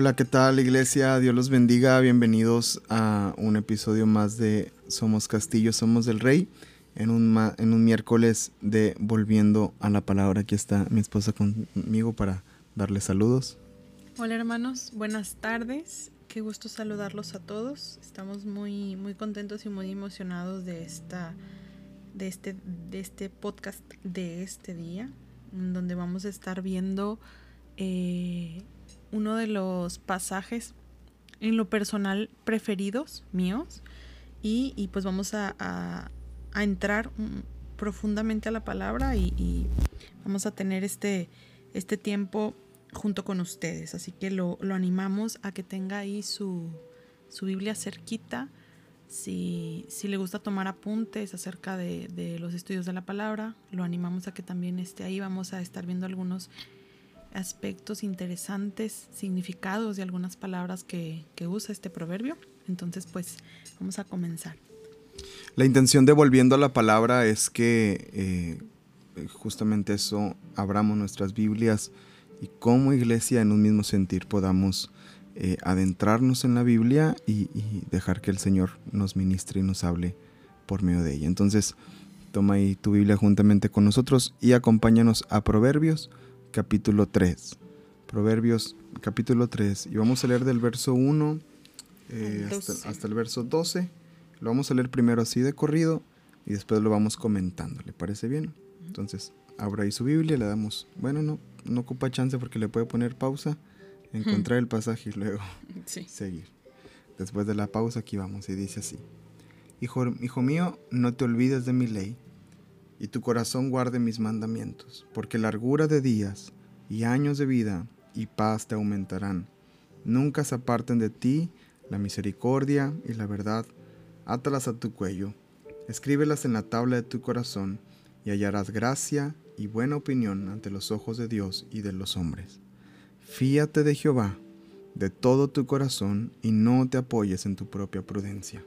Hola, ¿qué tal iglesia? Dios los bendiga. Bienvenidos a un episodio más de Somos Castillo, Somos del Rey. En un, en un miércoles de Volviendo a la Palabra. Aquí está mi esposa conmigo para darle saludos. Hola hermanos, buenas tardes. Qué gusto saludarlos a todos. Estamos muy, muy contentos y muy emocionados de, esta, de, este, de este podcast de este día, donde vamos a estar viendo... Eh, uno de los pasajes en lo personal preferidos míos y, pues vamos a, entrar profundamente a la palabra y, vamos a tener este, este tiempo junto con ustedes. Así que lo, animamos a que tenga ahí su, Biblia cerquita. Si, si, le gusta tomar apuntes acerca de, de, los estudios de la palabra, lo animamos a que también esté ahí. Vamos a estar viendo algunos aspectos interesantes, significados de algunas palabras que, usa este proverbio. Entonces, pues vamos a comenzar. La intención de volviendo a la palabra es que eh, justamente eso, abramos nuestras Biblias y como iglesia en un mismo sentir podamos eh, adentrarnos en la Biblia y, y, dejar que el Señor nos ministre y nos hable por medio de ella. Entonces, toma ahí tu Biblia juntamente con nosotros y acompáñanos a Proverbios capítulo 3. Proverbios capítulo 3. Y vamos a leer del verso 1 eh, hasta, el verso 12. Lo vamos a leer primero así de corrido y después lo vamos comentando. ¿Le parece bien? Entonces, abra ahí su Biblia, le damos, bueno, no, no ocupa chance porque le puede poner pausa, encontrar el pasaje y luego seguir. Después de la pausa aquí vamos y dice así. Hijo, hijo mío, no te olvides de mi ley y tu corazón guarde mis mandamientos, porque largura de días y años de vida y paz te aumentarán. Nunca se aparten de ti la misericordia y la verdad, átalas a tu cuello, escríbelas en la tabla de tu corazón, y hallarás gracia y buena opinión ante los ojos de Dios y de los hombres. Fíate de Jehová de todo tu corazón y no te apoyes en tu propia prudencia.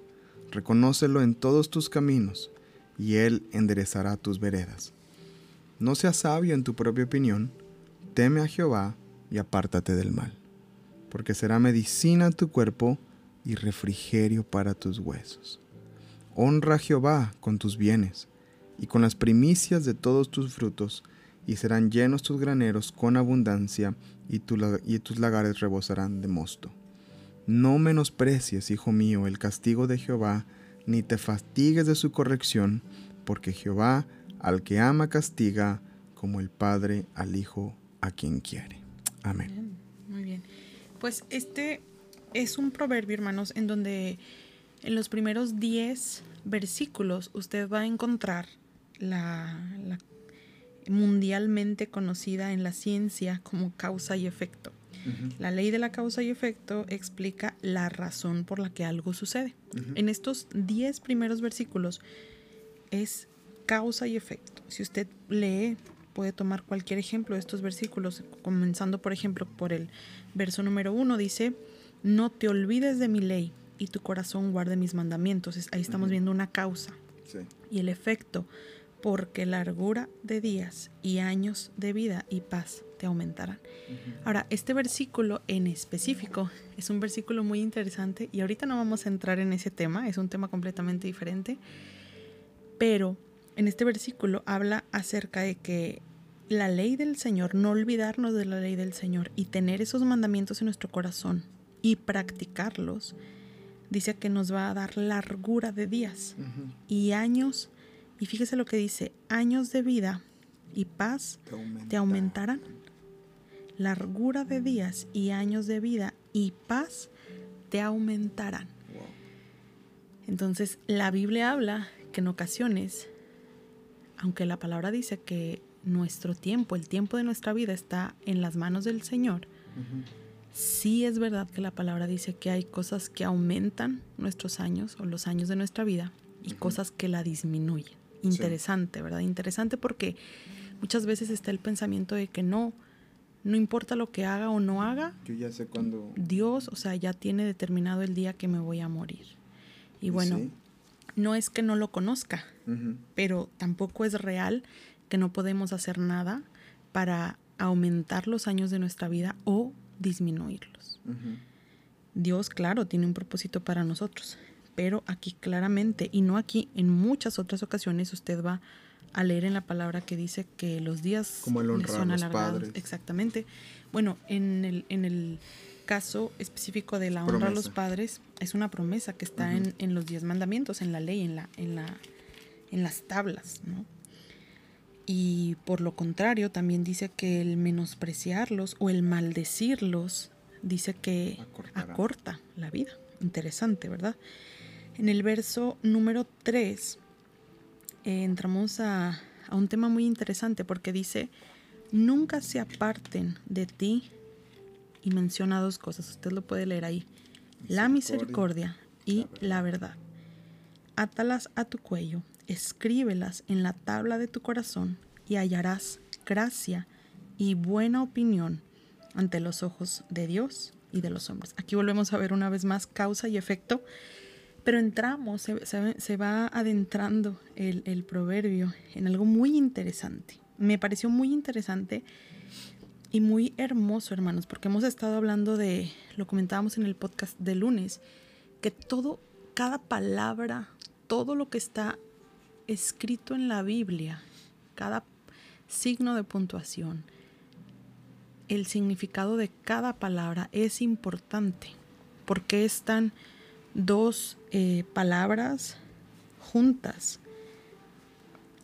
Reconócelo en todos tus caminos y Él enderezará tus veredas. No seas sabio en tu propia opinión, teme a Jehová y apártate del mal, porque será medicina tu cuerpo y refrigerio para tus huesos. Honra a Jehová con tus bienes y con las primicias de todos tus frutos, y serán llenos tus graneros con abundancia, y, y tus lagares rebosarán de mosto. No menosprecies, hijo mío, el castigo de Jehová, ni te fatigues de su corrección, porque Jehová al que ama castiga, como el Padre al Hijo a quien quiere. Amén. Muy bien. Pues este es un proverbio, hermanos, en donde en los primeros 10 versículos usted va a encontrar la mundialmente conocida en la ciencia como causa y efecto. La ley de la causa y efecto explica la razón por la que algo sucede. En estos 10 primeros versículos es causa y efecto. Si usted lee, puede tomar cualquier ejemplo de estos versículos, comenzando por ejemplo por el verso número 1, dice, no te olvides de mi ley y tu corazón guarde mis mandamientos. Ahí estamos viendo una causa. Y el efecto, porque largura de días y años de vida y paz te aumentarán. Ahora, este versículo en específico es un versículo muy interesante y ahorita no vamos a entrar en ese tema, es un tema completamente diferente, pero en este versículo habla acerca de que la ley del Señor, no olvidarnos de la ley del Señor y tener esos mandamientos en nuestro corazón y practicarlos, dice que nos va a dar largura de días y años y fíjese lo que dice, años de vida y paz te, aumentarán. Largura de días y años de vida y paz te aumentarán. Entonces, la Biblia habla que en ocasiones, aunque la palabra dice que nuestro tiempo, el tiempo de nuestra vida está en las manos del Señor, sí es verdad que la palabra dice que hay cosas que aumentan nuestros años o los años de nuestra vida y cosas que la disminuyen. Interesante, ¿verdad? Interesante porque muchas veces está el pensamiento de que no, no importa lo que haga o no haga. Yo ya sé cuándo. Dios, o sea, ya tiene determinado el día que me voy a morir. Y bueno, no es que no lo conozca, pero tampoco es real que no podemos hacer nada para aumentar los años de nuestra vida o disminuirlos. Dios, claro, tiene un propósito para nosotros, pero aquí claramente, y no aquí, en muchas otras ocasiones usted va a leer en la palabra que dice que los días Como el son alargados. Exactamente. Bueno, en el, en el caso específico de la honra a los padres, es una promesa que está en, en, los diez mandamientos, en la ley, en, la, en, la, en las tablas, ¿no? Y por lo contrario, también dice que el menospreciarlos o el maldecirlos dice que acorta la vida. Interesante, ¿verdad? En el verso número 3 eh, entramos a, a un tema muy interesante porque dice, nunca se aparten de ti y menciona dos cosas, usted lo puede leer ahí, la misericordia y la verdad. Átalas a tu cuello, escríbelas en la tabla de tu corazón y hallarás gracia y buena opinión ante los ojos de Dios y de los hombres. Aquí volvemos a ver una vez más causa y efecto, pero entramos, se, va adentrando el, el proverbio en algo muy interesante. Me pareció muy interesante y muy hermoso, hermanos, porque hemos estado hablando de, lo comentábamos en el podcast de lunes, que todo, cada palabra, todo lo que está escrito en la Biblia, cada signo de puntuación, el significado de cada palabra es importante, porque están dos eh, palabras juntas,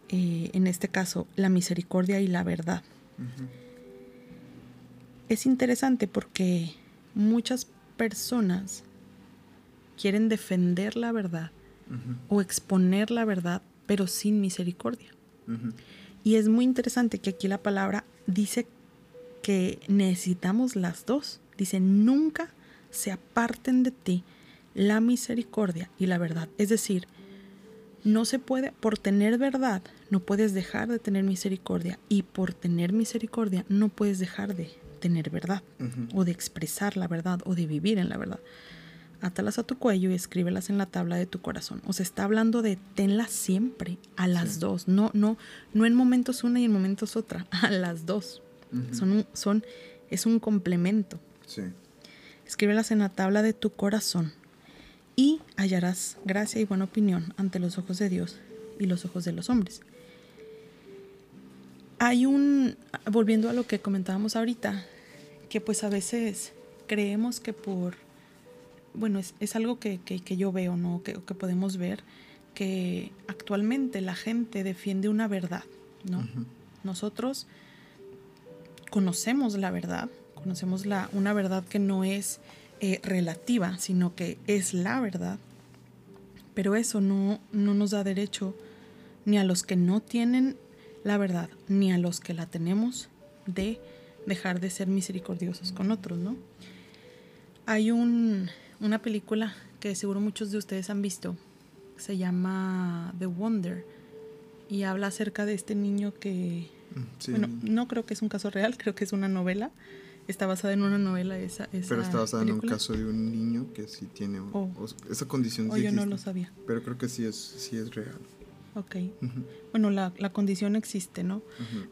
eh, en este caso la misericordia y la verdad. Es interesante porque muchas personas quieren defender la verdad o exponer la verdad, pero sin misericordia. Y es muy interesante que aquí la palabra dice que necesitamos las dos. Dice, nunca se aparten de ti la misericordia y la verdad. Es decir, no se puede, por tener verdad, no puedes dejar de tener misericordia. Y por tener misericordia, no puedes dejar de tener verdad. O de expresar la verdad o de vivir en la verdad átalas a tu cuello y escríbelas en la tabla de tu corazón. O sea, está hablando de tenlas siempre, a las dos. No, no, no en momentos una y en momentos otra, a las dos. son, son, es un complemento. Sí. Escríbelas en la tabla de tu corazón y hallarás gracia y buena opinión ante los ojos de Dios y los ojos de los hombres. Hay un, volviendo a lo que comentábamos ahorita, que pues a veces creemos que por bueno, es, algo que, yo veo, ¿no? Que, que, podemos ver, que actualmente la gente defiende una verdad, ¿no? Nosotros conocemos la verdad, conocemos la, una verdad que no es eh, relativa, sino que es la verdad, pero eso no, no nos da derecho ni a los que no tienen la verdad, ni a los que la tenemos de dejar de ser misericordiosos con otros, ¿no? Hay un, una película que seguro muchos de ustedes han visto. Se llama The Wonder y habla acerca de este niño que, mm, bueno, no creo que es un caso real, creo que es una novela. Está basada en una novela esa. pero está basada en un caso de un niño que sí tiene oh. esa condición. Oh, yo no lo sabía. Pero creo que sí es, sí es real. Ok. Bueno, la, la, condición existe, ¿no?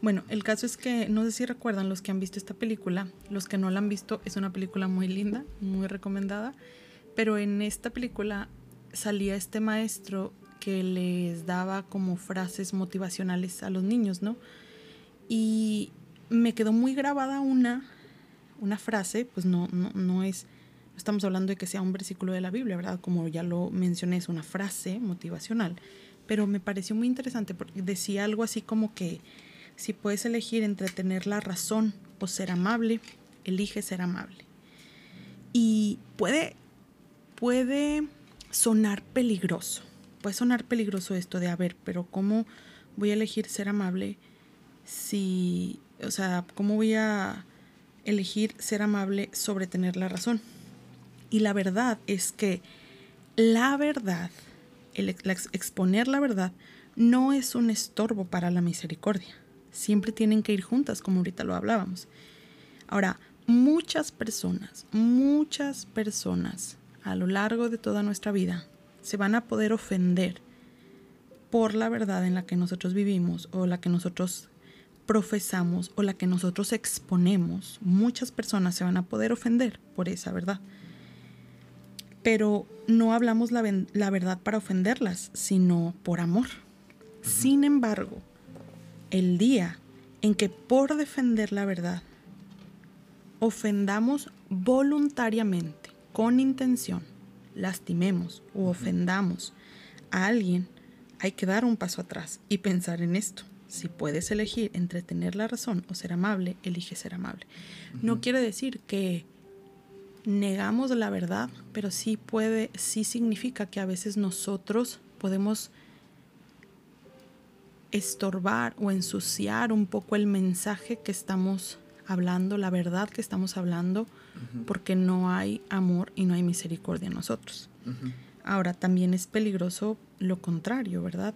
Bueno, el caso es que, no sé si recuerdan los que han visto esta película, los que no la han visto, es una película muy linda, muy recomendada, pero en esta película salía este maestro que les daba como frases motivacionales a los niños, ¿no? Y me quedó muy grabada una, una frase, pues no, no, no es, no estamos hablando de que sea un versículo de la Biblia, ¿verdad? Como ya lo mencioné, es una frase motivacional pero me pareció muy interesante porque decía algo así como que si puedes elegir entre tener la razón o ser amable, elige ser amable. Y puede, puede sonar peligroso, puede sonar peligroso esto de, a ver, pero ¿cómo voy a elegir ser amable si, o sea, cómo voy a elegir ser amable sobre tener la razón? Y la verdad es que la verdad el exponer la verdad no es un estorbo para la misericordia. Siempre tienen que ir juntas, como ahorita lo hablábamos. Ahora, muchas personas, muchas personas a lo largo de toda nuestra vida se van a poder ofender por la verdad en la que nosotros vivimos o la que nosotros profesamos o la que nosotros exponemos, muchas personas se van a poder ofender por esa verdad. Pero no hablamos la, la verdad para ofenderlas, sino por amor. Sin embargo, el día en que por defender la verdad ofendamos voluntariamente, con intención, lastimemos o ofendamos a alguien, hay que dar un paso atrás y pensar en esto. Si puedes elegir entre tener la razón o ser amable, elige ser amable. No quiere decir que negamos la verdad, pero sí puede, sí significa que a veces nosotros podemos estorbar o ensuciar un poco el mensaje que estamos hablando, la verdad que estamos hablando, porque no hay amor y no hay misericordia en nosotros. Ahora, también es peligroso lo contrario, ¿verdad?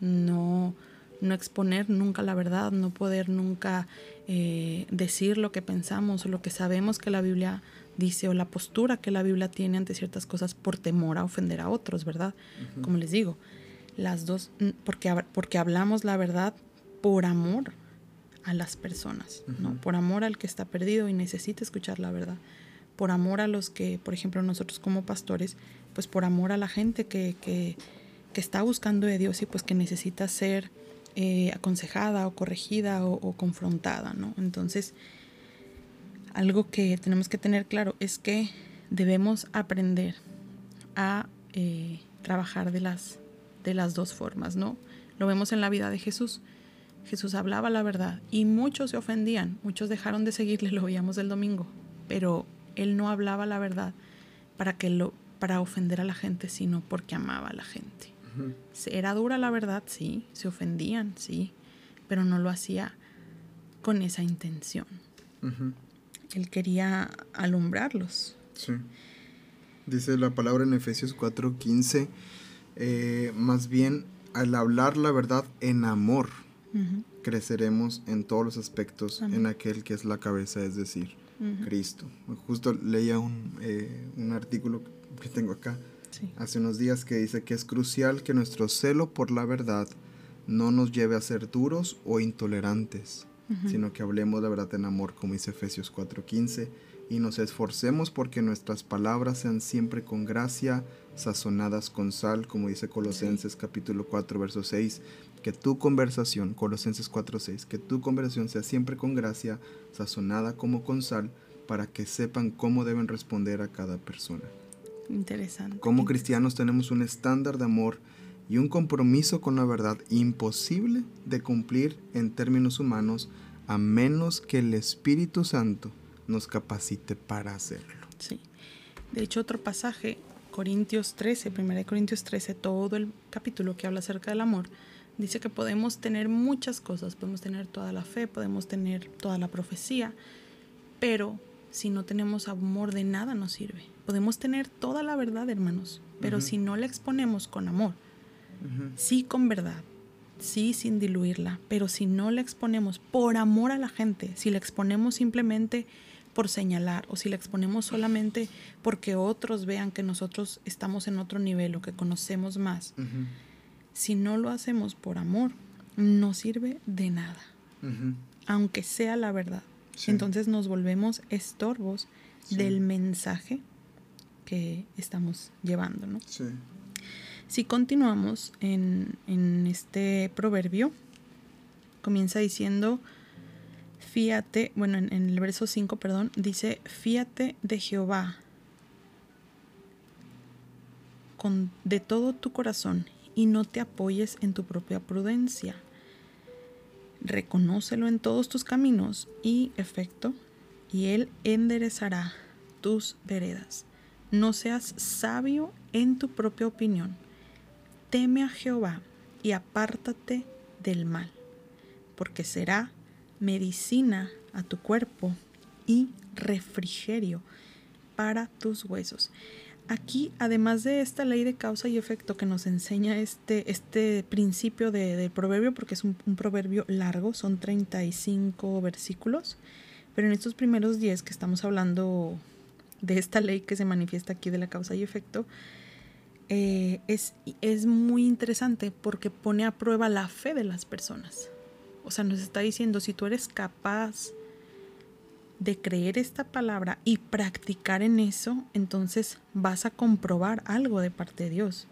No, no exponer nunca la verdad, no poder nunca eh, decir lo que pensamos o lo que sabemos que la Biblia dice o la postura que la Biblia tiene ante ciertas cosas por temor a ofender a otros, ¿verdad? Como les digo, las dos, porque, porque hablamos la verdad por amor a las personas, ¿no? Por amor al que está perdido y necesita escuchar la verdad. Por amor a los que, por ejemplo, nosotros como pastores, pues por amor a la gente que, que, que está buscando de Dios y pues que necesita ser eh, aconsejada o corregida o, confrontada, ¿no? Entonces, algo que tenemos que tener claro es que debemos aprender a eh, trabajar de las, de las dos formas, ¿no? Lo vemos en la vida de Jesús. Jesús hablaba la verdad y muchos se ofendían, muchos dejaron de seguirle, lo veíamos el domingo, pero él no hablaba la verdad para que lo para ofender a la gente, sino porque amaba a la gente. Era dura la verdad, sí, se ofendían, sí, pero no lo hacía con esa intención. Él quería alumbrarlos. Sí. Dice la palabra en Efesios 4:15, eh, más bien al hablar la verdad en amor, creceremos en todos los aspectos en aquel que es la cabeza, es decir, Cristo. Justo leía un, eh, un artículo que tengo acá hace unos días que dice que es crucial que nuestro celo por la verdad no nos lleve a ser duros o intolerantes, sino que hablemos la verdad en amor, como dice Efesios 4:15, y nos esforcemos porque nuestras palabras sean siempre con gracia, sazonadas con sal, como dice Colosenses capítulo 4, verso 6, que tu conversación, Colosenses 4:6, que tu conversación sea siempre con gracia, sazonada como con sal, para que sepan cómo deben responder a cada persona. Interesante. Como cristianos tenemos un estándar de amor y un compromiso con la verdad imposible de cumplir en términos humanos a menos que el Espíritu Santo nos capacite para hacerlo. Sí. De hecho, otro pasaje, Corintios 13, 1 Corintios 13, todo el capítulo que habla acerca del amor, dice que podemos tener muchas cosas, podemos tener toda la fe, podemos tener toda la profecía, pero si no tenemos amor de nada nos sirve. Podemos tener toda la verdad, hermanos, pero si no la exponemos con amor, sí con verdad, sí sin diluirla, pero si no la exponemos por amor a la gente, si la exponemos simplemente por señalar o si la exponemos solamente porque otros vean que nosotros estamos en otro nivel o que conocemos más, si no lo hacemos por amor, no sirve de nada, aunque sea la verdad. Entonces nos volvemos estorbos del mensaje que estamos llevando, ¿no? Si continuamos en, este proverbio, comienza diciendo, fíate, bueno, en, en el verso 5, perdón, dice, fíate de Jehová con, de todo tu corazón y no te apoyes en tu propia prudencia reconócelo en todos tus caminos y efecto, y Él enderezará tus veredas. No seas sabio en tu propia opinión. Teme a Jehová y apártate del mal, porque será medicina a tu cuerpo y refrigerio para tus huesos. Aquí, además de esta ley de causa y efecto que nos enseña este, este principio de, proverbio, porque es un, proverbio largo, son 35 versículos, pero en estos primeros 10 que estamos hablando de esta ley que se manifiesta aquí de la causa y efecto, eh, es, es muy interesante porque pone a prueba la fe de las personas. O sea, nos está diciendo, si tú eres capaz de creer esta palabra y practicar en eso, entonces vas a comprobar algo de parte de Dios.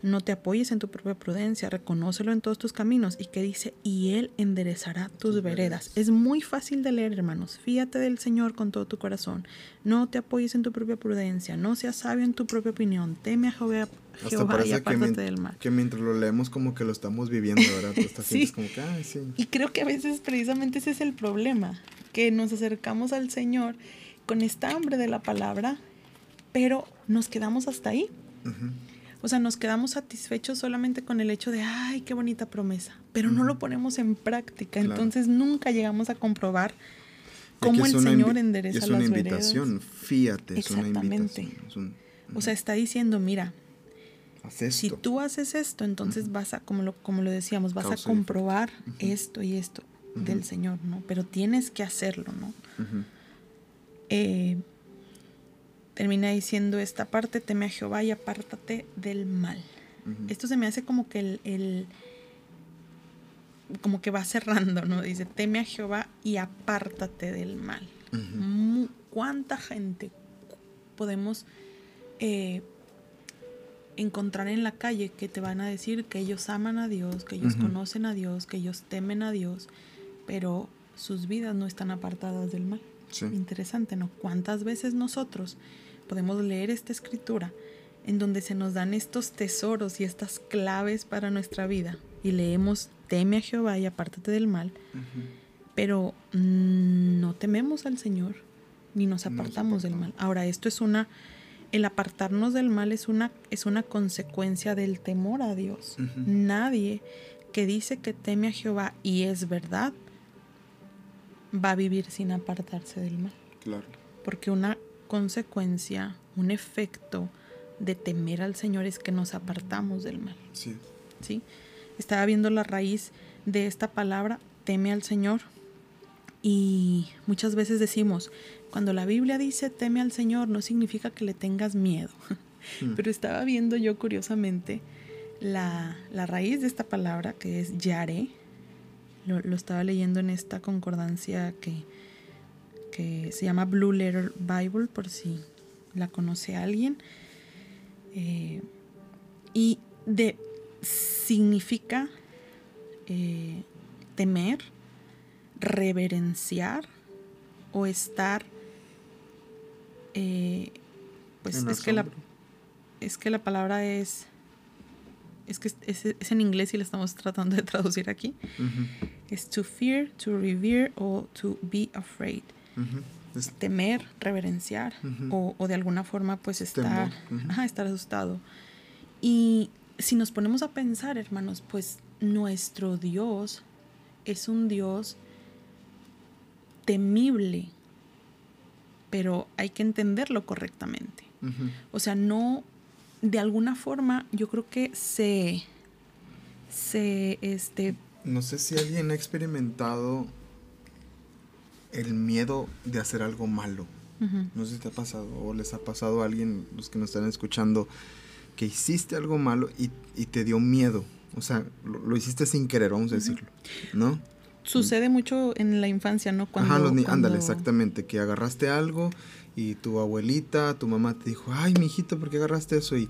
No te apoyes en tu propia prudencia, reconócelo en todos tus caminos. Y que dice, y Él enderezará tus veredas. Es muy fácil de leer, hermanos. Fíate del Señor con todo tu corazón. No te apoyes en tu propia prudencia. No seas sabio en tu propia opinión. Teme a Jehová, Jehová y apártate del mal. Que mientras lo leemos como que lo estamos viviendo, ¿verdad? sí. como que, sí. Y creo que a veces precisamente ese es el problema que nos acercamos al Señor con esta hambre de la palabra, pero nos quedamos hasta ahí. O sea, nos quedamos satisfechos solamente con el hecho de, ay, qué bonita promesa, pero no lo ponemos en práctica. Entonces nunca llegamos a comprobar cómo el Señor endereza las veredas. Es una invitación, fíjate, es una invitación. O sea, está diciendo, mira, si tú haces esto, entonces vas a, como lo, como lo decíamos, vas a comprobar esto y esto del Señor, ¿no? Pero tienes que hacerlo, ¿no? Eh, termina diciendo esta parte, teme a Jehová y apártate del mal. Esto se me hace como que el, como que va cerrando, ¿no? Dice, teme a Jehová y apártate del mal. ¿Cuánta gente podemos eh, encontrar en la calle que te van a decir que ellos aman a Dios, que ellos conocen a Dios, que ellos temen a Dios, pero sus vidas no están apartadas del mal. Interesante, ¿no? ¿Cuántas veces nosotros podemos leer esta escritura en donde se nos dan estos tesoros y estas claves para nuestra vida y leemos, teme a Jehová y apártate del mal, pero no tememos al Señor ni nos apartamos del mal. Ahora, esto es una, el apartarnos del mal es una, es una consecuencia del temor a Dios. Nadie que dice que teme a Jehová y es verdad, va a vivir sin apartarse del mal. Claro. Porque una consecuencia, un efecto de temer al Señor es que nos apartamos del mal. Sí. ¿Sí? Estaba viendo la raíz de esta palabra, teme al Señor. Y muchas veces decimos, cuando la Biblia dice teme al Señor, no significa que le tengas miedo. Hmm. Pero estaba viendo yo curiosamente la, la, raíz de esta palabra, que es yare, lo, estaba leyendo en esta concordancia que, que, se llama Blue Letter Bible, por si la conoce alguien. Eh, y de significa eh, temer, reverenciar o estar eh, pues es que la es que la palabra es es que es, en inglés y la estamos tratando de traducir aquí. Es to fear, to revere o to be afraid. Temer, reverenciar o, de alguna forma pues estar, estar asustado. Y si nos ponemos a pensar, hermanos, pues nuestro Dios es un Dios temible, pero hay que entenderlo correctamente. O sea, no de alguna forma yo creo que se, se, este... No sé si alguien ha experimentado el miedo de hacer algo malo. No sé si te ha pasado o les ha pasado a alguien, los que nos están escuchando, que hiciste algo malo y, te dio miedo. O sea, lo, hiciste sin querer, vamos a decirlo, ¿no? Sucede mucho en la infancia, ¿no? Cuando, Ajá, los ándale, exactamente, que agarraste algo y tu abuelita, tu mamá te dijo, ay, mi hijito, ¿por qué agarraste eso? Y,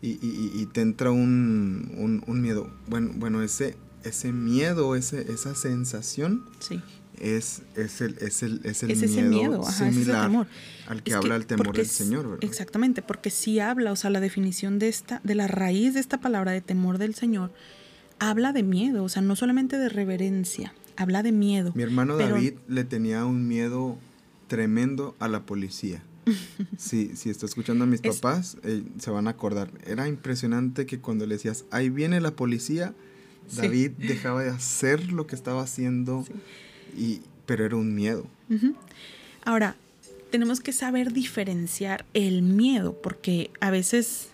y, te entra un, miedo. Bueno, bueno ese, ese miedo, ese, esa sensación sí. es, es el, es el, es el miedo, similar al que habla el temor del Señor. ¿verdad? Exactamente, porque si habla, o sea, la definición de esta, de la raíz de esta palabra de temor del Señor, habla de miedo, o sea, no solamente de reverencia, habla de miedo. Mi hermano David le tenía un miedo tremendo a la policía. Si, si está escuchando a mis papás, eh, se van a acordar. Era impresionante que cuando le decías, ahí viene la policía, David dejaba de hacer lo que estaba haciendo, y, pero era un miedo. Ahora, tenemos que saber diferenciar el miedo, porque a veces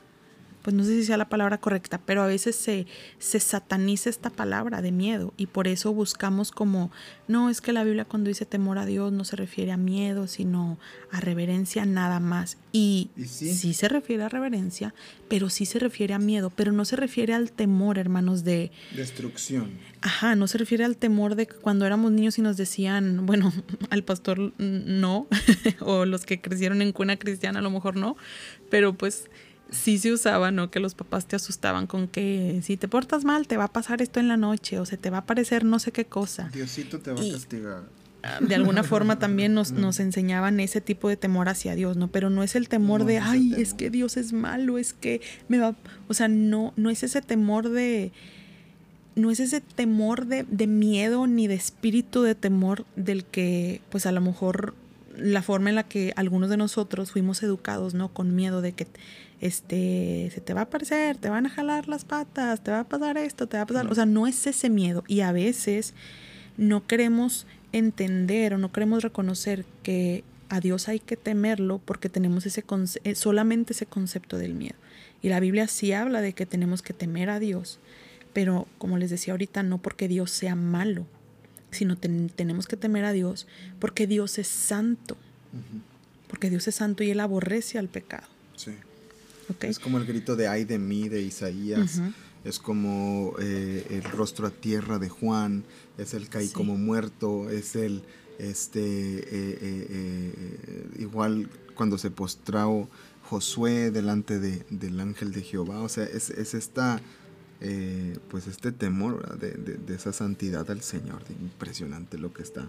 pues no sé si sea la palabra correcta, pero a veces se, se sataniza esta palabra de miedo y por eso buscamos como, no, es que la Biblia cuando dice temor a Dios no se refiere a miedo, sino a reverencia nada más. Y, sí? se refiere a reverencia, pero sí se refiere a miedo, pero no se refiere al temor, hermanos, de... Destrucción. Ajá, no se refiere al temor de cuando éramos niños y nos decían, bueno, al pastor no, o los que crecieron en cuna cristiana a lo mejor no, pero pues sí se usaba, ¿no? Que los papás te asustaban con que si te portas mal te va a pasar esto en la noche o se te va a aparecer no sé qué cosa. Diosito te va a castigar. Ah, de alguna forma también nos, nos, enseñaban ese tipo de temor hacia Dios, ¿no? Pero no es el temor de, ay, es que Dios es malo, es que me va... O sea, no, no es ese temor de... No es ese temor de, de miedo ni de espíritu de temor del que, pues a lo mejor la forma en la que algunos de nosotros fuimos educados, ¿no? Con miedo de que este, se te va a aparecer, te van a jalar las patas, te va a pasar esto, te va a pasar, o sea, no es ese miedo y a veces no queremos entender o no queremos reconocer que a Dios hay que temerlo porque tenemos ese eh, solamente ese concepto del miedo. Y la Biblia sí habla de que tenemos que temer a Dios, pero como les decía ahorita, no porque Dios sea malo, sino tenemos que temer a Dios porque Dios es santo. Porque Dios es santo y Él aborrece al pecado. Sí. Es como el grito de ay de mí de Isaías. Es como eh, el rostro a tierra de Juan. Es el caí como muerto. Es el, este, eh, eh, igual cuando se postró Josué delante de, del ángel de Jehová. O sea, es, es esta, pues este temor de, de, esa santidad al Señor. Impresionante lo que está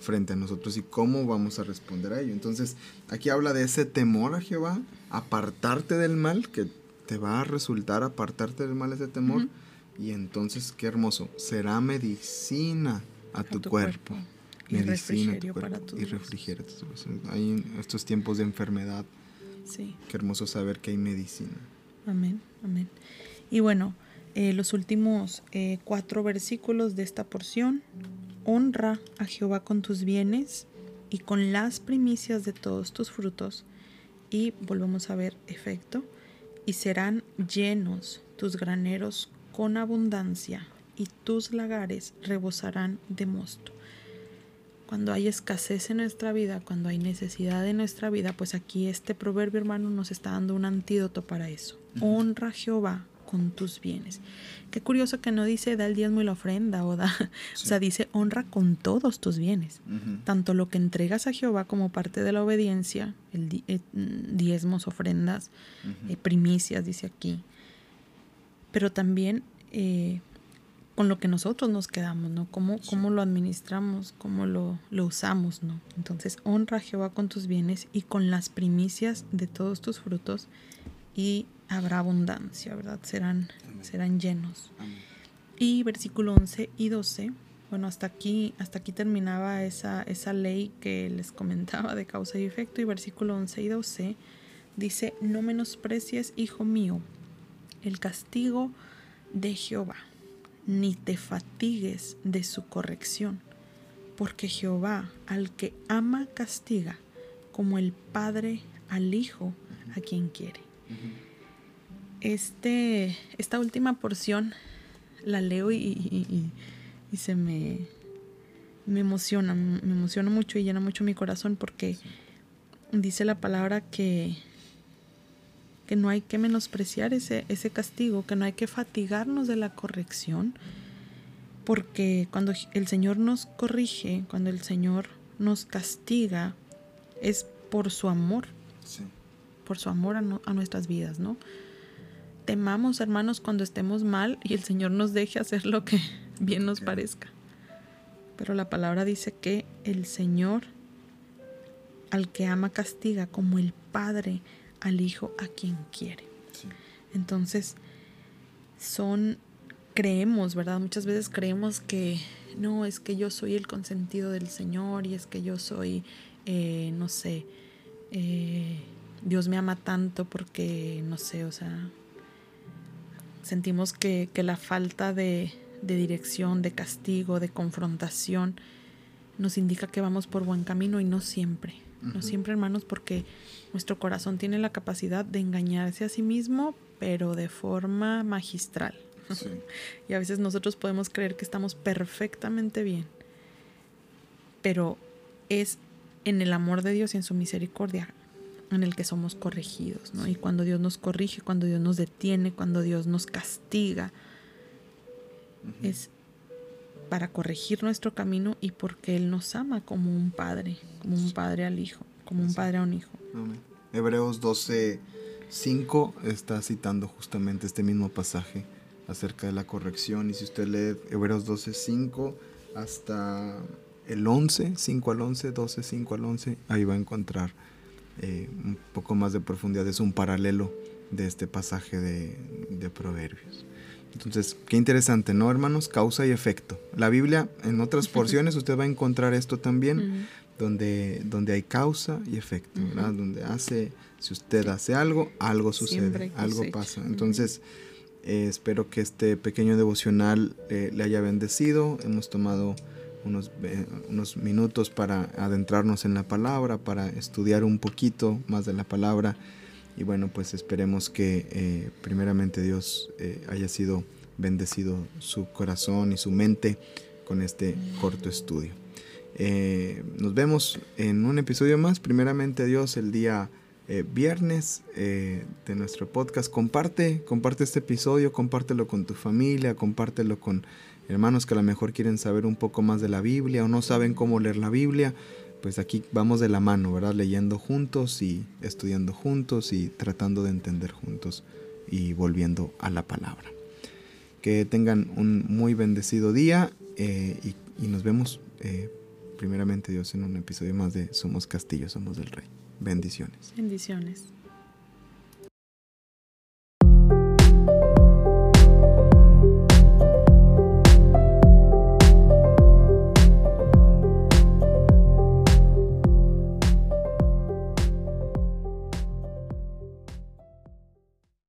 frente a nosotros y cómo vamos a responder a ello. Entonces, aquí habla de ese temor a Jehová, apartarte del mal, que te va a resultar apartarte del mal ese temor. Y entonces, qué hermoso, será medicina a, tu, cuerpo. Medicina a tu cuerpo. y refrigerio. Hay en estos tiempos de enfermedad. Sí. Qué hermoso saber que hay medicina. Amén, amén. Y bueno, eh, los últimos eh, cuatro versículos de esta porción honra a Jehová con tus bienes y con las primicias de todos tus frutos. Y volvemos a ver efecto. Y serán llenos tus graneros con abundancia y tus lagares rebosarán de mosto. Cuando hay escasez en nuestra vida, cuando hay necesidad en nuestra vida, pues aquí este proverbio hermano nos está dando un antídoto para eso. Honra a Jehová con tus bienes. Qué curioso que no dice da el diezmo y la ofrenda o da, o sea, dice honra con todos tus bienes, tanto lo que entregas a Jehová como parte de la obediencia, el eh, diezmos, ofrendas, eh, primicias, dice aquí, pero también eh, con lo que nosotros nos quedamos, ¿no? Cómo, cómo lo administramos, cómo lo, lo usamos, ¿no? Entonces, honra a Jehová con tus bienes y con las primicias de todos tus frutos y habrá abundancia, ¿verdad? Serán, serán llenos. Y versículo 11 y 12, bueno, hasta aquí, hasta aquí terminaba esa, esa ley que les comentaba de causa y efecto. Y versículo 11 y 12 dice, no menosprecies, hijo mío, el castigo de Jehová, ni te fatigues de su corrección, porque Jehová al que ama castiga, como el Padre al Hijo a quien quiere. Este, esta última porción la leo y, se me, me emociona, me emociona mucho y llena mucho mi corazón porque dice la palabra que, que no hay que menospreciar ese, ese castigo, que no hay que fatigarnos de la corrección, porque cuando el Señor nos corrige, cuando el Señor nos castiga, es por su amor, por su amor a, a nuestras vidas, ¿no? Temamos, hermanos, cuando estemos mal y el Señor nos deje hacer lo que bien nos parezca. Pero la palabra dice que el Señor al que ama castiga como el Padre al Hijo a quien quiere. Entonces, son, creemos, ¿verdad? Muchas veces creemos que no, es que yo soy el consentido del Señor y es que yo soy, eh, no sé, eh, Dios me ama tanto porque, no sé, o sea, sentimos que, la falta de, dirección, de castigo, de confrontación, nos indica que vamos por buen camino y no siempre. No siempre, hermanos, porque nuestro corazón tiene la capacidad de engañarse a sí mismo pero de forma magistral. y a veces nosotros podemos creer que estamos perfectamente bien, pero es en el amor de Dios y en su misericordia en el que somos corregidos, ¿no? Y cuando Dios nos corrige, cuando Dios nos detiene, cuando Dios nos castiga, es para corregir nuestro camino y porque Él nos ama como un padre, como un padre al hijo, como un padre a un hijo. Hebreos 12, 5 está citando justamente este mismo pasaje acerca de la corrección. Y si usted lee Hebreos 12, 5 hasta el 11, 5 al 11, 12, 5 al 11, ahí va a encontrar eh, un poco más de profundidad. Es un paralelo de este pasaje de, Proverbios. Entonces, qué interesante, ¿no, hermanos? Causa y efecto. La Biblia, en otras porciones, usted va a encontrar esto también, donde, donde hay causa y efecto, ¿verdad? Donde hace, si usted hace algo, algo sucede, algo pasa. Entonces, eh, espero que este pequeño devocional eh, le haya bendecido. Hemos tomado unos, unos minutos para adentrarnos en la palabra, para estudiar un poquito más de la palabra. Y bueno, pues esperemos que eh, primeramente Dios eh, haya sido bendecido su corazón y su mente con este corto estudio. Eh, nos vemos en un episodio más, primeramente Dios, el día viernes de nuestro podcast. Comparte, comparte este episodio, compártelo con tu familia, compártelo con hermanos que a lo mejor quieren saber un poco más de la Biblia o no saben cómo leer la Biblia, pues aquí vamos de la mano, ¿verdad? Leyendo juntos y estudiando juntos y tratando de entender juntos y volviendo a la palabra. Que tengan un muy bendecido día eh, y, nos vemos eh, primeramente Dios en un episodio más de Somos Castillo, Somos del Rey. Bendiciones. Bendiciones.